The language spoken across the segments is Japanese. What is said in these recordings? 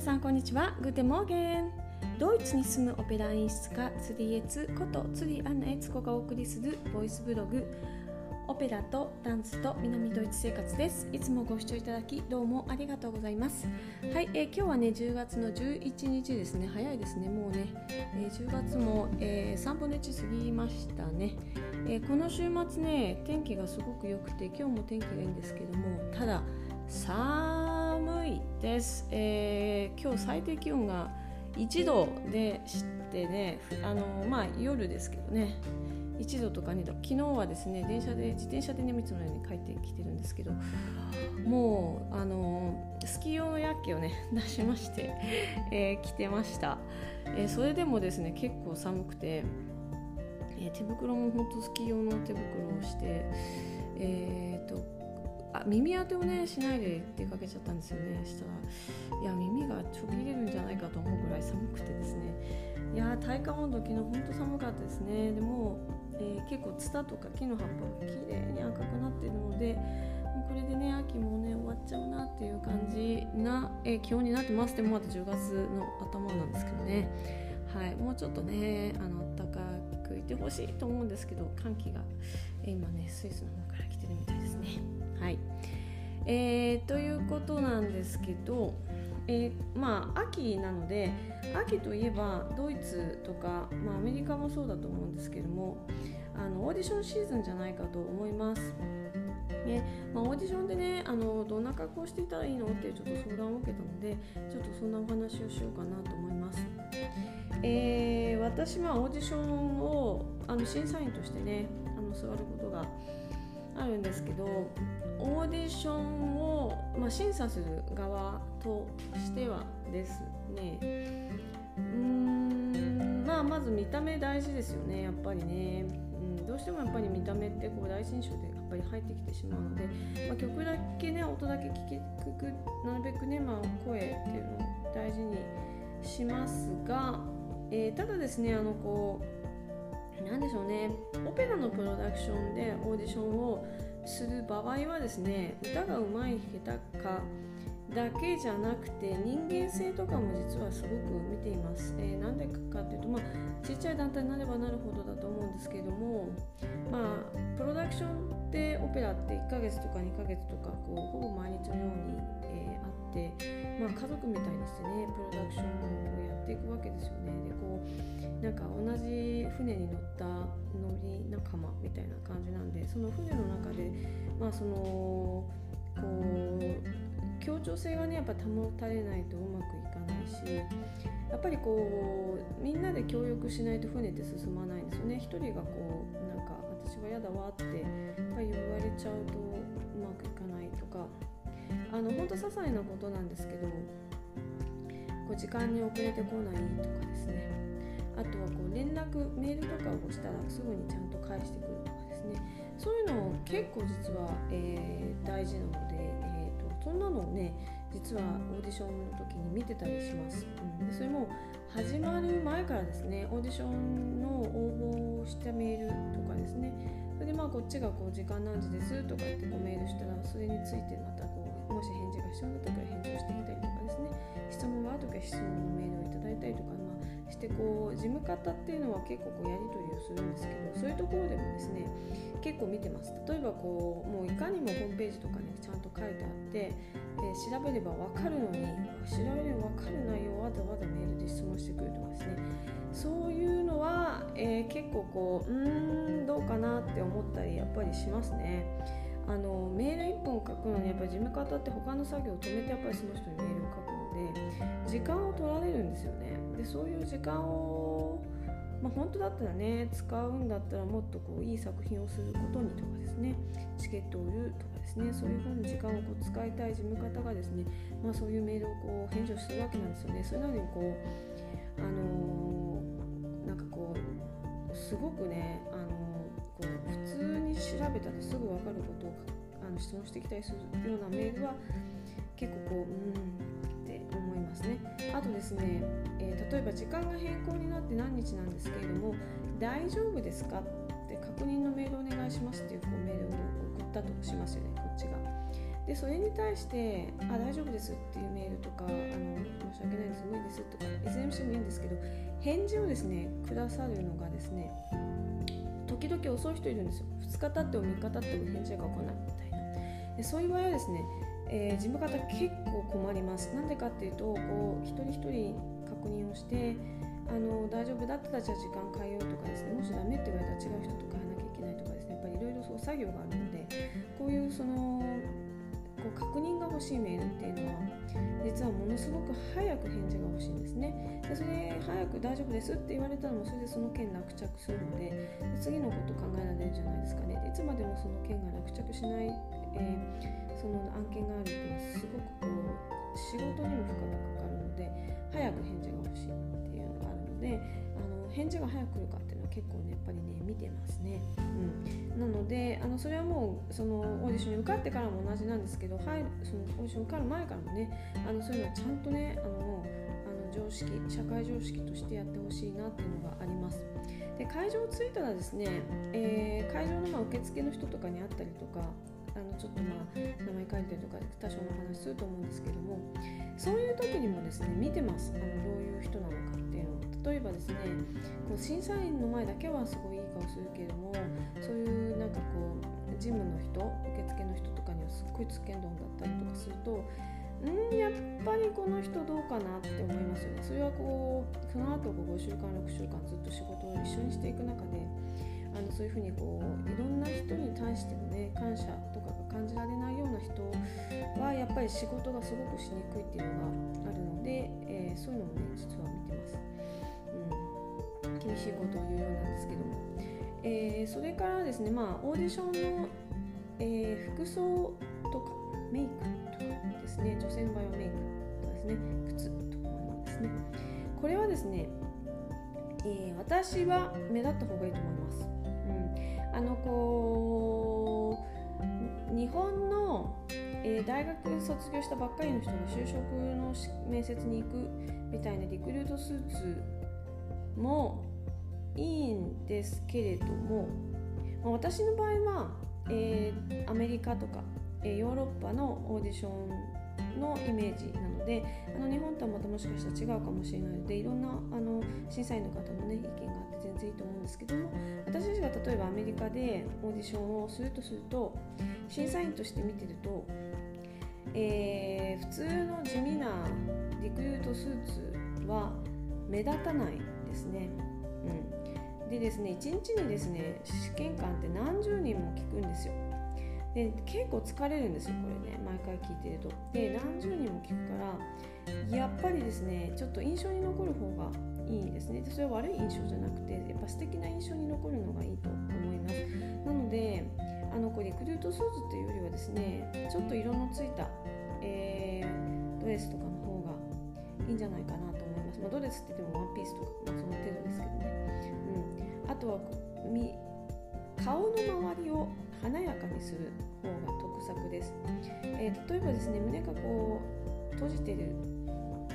皆さんこんにちは。グテモーゲン。ドイツに住むオペラ演出家釣りエツこと釣りアンナエツコがお送りするボイスブログオペラとダンスと南ドイツ生活です。いつもご視聴いただきどうもありがとうございます。はい、えー、今日はね10月の11日ですね。早いですね。もうね、えー、10月も、えー、3分の1過ぎましたね、えー、この週末ね天気がすごく良くて今日も天気がいいんですけどもただ寒いです、えー、今日最低気温が1度でしてねあのまあ夜ですけどね。1度とか2度。昨日はですね電車で自転車でねつのように帰ってきてるんですけどもうあのスキー用のヤッケをね 出しまして、えー、着てました、えー、それでもですね結構寒くて、えー、手袋も本当スキー用の手袋をしてえっ、とあ耳当てをねしないで出かけちゃったんですよね。したらいや耳がちょぎれるんじゃないかと思うぐらい寒くてですね。いや体感温度昨日本当寒かったですね。でも、えー、結構ツタとか木の葉っぱが綺麗に赤くなってるのでこれでね秋もね終わっちゃうなっていう感じな、えー、気温になってます。でもまだ10月の頭なんですけどね。はいもうちょっとねあの暖かくいてほしいと思うんですけど寒気が、えー、今ねスイスの方から来てるみたいですね。はい、えー、ということなんですけど、えー、まあ秋なので秋といえばドイツとか、まあ、アメリカもそうだと思うんですけどもあのオーディションシーズンじゃないかと思います。ねまあ、オーディションでねあのどんな格好していたらいいのってちょっと相談を受けたのでちょっとそんなお話をしようかなと思います。えー、私はオーディションをあの審査員としてねあの座ることがあるんですけどオーディションを、まあ、審査する側としてはですねうんまあまず見た目大事ですよねやっぱりね、うん、どうしてもやっぱり見た目ってこう大新章でやっぱり入ってきてしまうので、まあ、曲だけね音だけ聞きくなるべくね、まあ、声っていうのを大事にしますが、えー、ただですねあのこう何でしょうね。オペラのプロダクションでオーディションをする場合はですね歌が上手い下手かだけじゃなくて人間性とかも実はすごく見ています。えー、なんでかっていうと、まあ、ちっちゃい団体になればなるほどだと思うんですけども、まあ、プロダクションってオペラって1ヶ月とか2ヶ月とかこうほぼ毎日のように、えー、あって、まあ、家族みたいにしてねプロダクションをやっていくわけですよね。でこうなんか同じ船に乗った乗り仲間みたいな感じなんでその船の中でまあそのこう協調性がねやっぱ保たれないとうまくいかないしやっぱりこうみんなで協力しないと船って進まないんですよね。一人がこうなんか私は嫌だわってやっぱり言われちゃうとうまくいかないとか。あの本当些細なことなんですけどこう時間に遅れてこないとかですね。あとはこう連絡メールとかをしたらすぐにちゃんと返してくるとかですね。そういうのを結構実は、えー、大事なので、そんなのをね実はオーディションの時に見てたりします、うん、でそれも始まる前からですねオーディションの応募したメールとかですねそれでまあこっちがこう時間何時ですとかってこうメールしたらそれについてまたこうもし返事が必要だったら返事をしてきたりとかですね。質問がある時は質問のメールをいただいたりとか、まあ、してこう事務方っていうのは結構こうやり取りをするんですけどそういうところでもですね結構見てます。例えばこうもういかにもホームページとかにちゃんと書いてあって、えー、調べれば分かるのに調べれば分かる内容をわざわざメールで質問してくるとかですね。そういうのは、えー、結構こううーんどうかなって思思ったりやっぱりしますね。あのメール1本書くのにやっぱり事務方って他の作業を止めてやっぱりその人にメールを書くので時間を取られるんですよね。でそういう時間を、まあ、本当だったらね使うんだったらもっとこういい作品をすることにとかですねチケットを売るとかですねそういうふうに時間をこう使いたい事務方がですね、まあ、そういうメールをこう返事をするわけなんですよね。それなのにこうあのー、なんかこうすごくね、あの、こう普通に調べたらすぐ分かることをあの質問してきたりするようなメールは結構こううんって思いますね。あとですね、えー、例えば時間が変更になって何日なんですけれども大丈夫ですかって確認のメールお願いしますっていうこうメールを送ったとしますよねこっちが。でそれに対して「あ大丈夫です」っていうメールとか「あの申し訳ないです無理です」とかいずれにしてもいいんですけど返事をですねくださるのがですね時々遅い人いるんですよ。2日経っても3日経っても返事が来ないみたいな。でそういう場合はですね、えー、事務方結構困ります。なんでかっていうとこう一人一人確認をしてあの大丈夫だったらじゃあ時間変えようとかですねもしダメって言われたら違う人と変えなきゃいけないとかですねやっぱりいろいろそう作業があるのでこういうそのこう確認が欲しいメールっていうのは実はものすごく早く返事が欲しいんですね。でそれ早く大丈夫ですって言われたらもうそれでその件落着するので次のこと考えられるじゃないですかね。いつまでもその件が落着しない、えー、その案件があるっていうのはすごくこう仕事にも負荷がかかるので早く返事が欲しいっていうのがあるのであの返事が早く来るか結構ねやっぱりね見てますね、うん、なのであのそれはもうそのオーディションに受かってからも同じなんですけど入るそのオーディション受かる前からもねあのそういうのをちゃんとねあのあの常識社会常識としてやってほしいなっていうのがあります。で会場を着いたらですね、えー、会場のま受付の人とかに会ったりとかあのちょっとまあ名前書いたりとか多少の話すると思うんですけどもそういう時にもですね見てます。あのどういう人なのかっていうのを。例えばですねこう審査員の前だけはすごいいい顔するけれどもそういうなんかこう事務の人受付の人とかにはすっごいつけんどんだったりとかするとんやっぱりこの人どうかなって思いますよね。それはこうその後こう5週間6週間ずっと仕事を一緒にしていく中であのそういうふうにこういろんな人に対してのね感謝とかが感じられないような人はやっぱり仕事がすごくしにくいっていうのがあるので、えー、そういうのもね実は見てます、厳しいことを言うようなんですけども、えー、それからですねまあオーディションの、えー、服装とかメイクとかですね女性の場合はメイクとかですね靴とかもですね。これはですねえー、私は目立った方がいいと思います。うん。あのこう日本の、えー、大学卒業したばっかりの人が就職の面接に行くみたいなリクルートスーツもいいんですけれども、ま、私の場合は、えー、アメリカとか、え、ヨーロッパのオーディションのイメージなのであの日本とはまたもしかしたら違うかもしれないのでいろんなあの審査員の方の、ね、意見があって全然いいと思うんですけども私たちが例えばアメリカでオーディションをするとすると審査員として見てると、えー、普通の地味なリクルートスーツは目立たないですね。うん、でですね1日にですね試験官って何十人も聞くんですよ。で結構疲れるんですよこれね毎回聞いてると。で何十人も聞くからやっぱりですねちょっと印象に残る方がいいですねでそれは悪い印象じゃなくてやっぱ素敵な印象に残るのがいいと思いますなのであのこれリクルートスーツっていうよりはですねちょっと色のついた、えー、ドレスとかの方がいいんじゃないかなま、あ、ドレスって言ってもワンピースとか、まあ、その程度ですけどね、うん、あとはみ顔の周りを華やかにする方が得策です、えー、例えばですね胸がこう閉じてる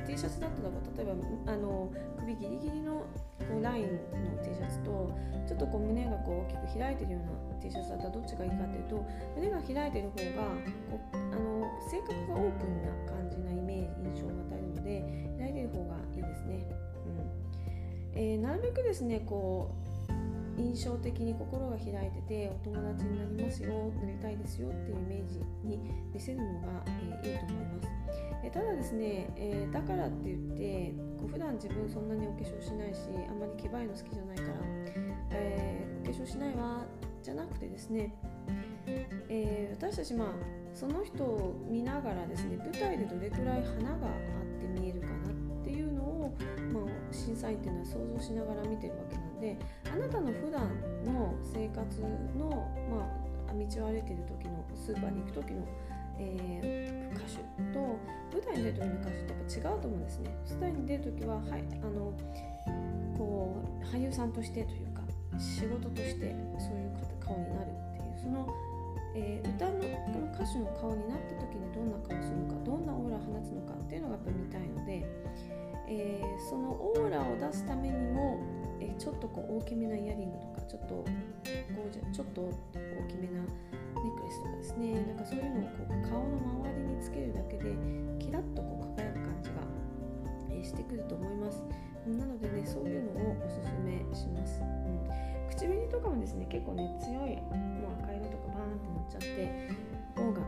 T シャツだったら例えばあの首ギリギリのこうラインの T シャツとちょっとこう胸がこう大きく開いてるような T シャツだったらどっちがいいかっていうと胸が開いてる方がこうあの性格がオープンな感じなイメージ印象を与えるので開いてる方。えー、なるべくですねこう印象的に心が開いててお友達になりますよなりたいですよっていうイメージに見せるのが、えー、いいと思います、えー、ただですね、え、だからって言ってこう普段自分そんなにお化粧しないしあんまりけばいの好きじゃないから、えお化粧しないわじゃなくてですね、え私たちまあその人を見ながらですね舞台でどれくらい花があって見える審査員っていうのは想像しながら見てるわけなんであなたの普段の生活の、まあ、道を歩いてる時のスーパーに行く時の、えー、歌手と舞台に出る時の歌手ってやっぱ違うと思うんですね。舞台に出る時は、はい、あのこう俳優さんとしてというか仕事としてそういう顔になるっていうその、えー、歌のの歌手の顔になった時にどんな顔するのかどんなオーラを放つのかっていうのがやっぱ見たいので、えー、そのオーちょっとこう大きめなイヤリングとかちょっとこうちょっと大きめなネックレスとかですね。なんかそういうのをこう顔の周りにつけるだけでキラッとこう輝く感じが、えしてくると思います。なのでねそういうのをおすすめします、うん、唇とかもですね結構ね強いもう赤色とかバーンってなっちゃって方が、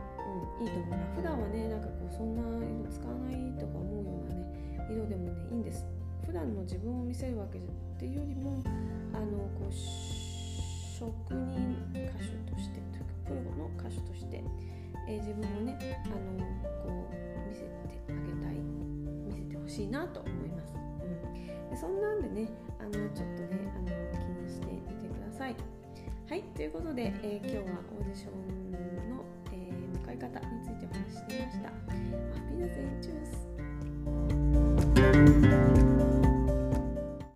うん、いいと思います普段はねなんかこうそんな色使わないとか思うようなね色でもねいいんです。普段の自分を見せるわけっていうよりもあのこう職人歌手としてというかプロの歌手として、えー、自分をねあのこう見せてあげたい見せてほしいなと思います、うん、でそんなんでねあのちょっとねあの気にしてみてください。はいということで、えー、今日はオーディションの、えー、向かい方についてお話ししてみました。アピーナゼンチュース。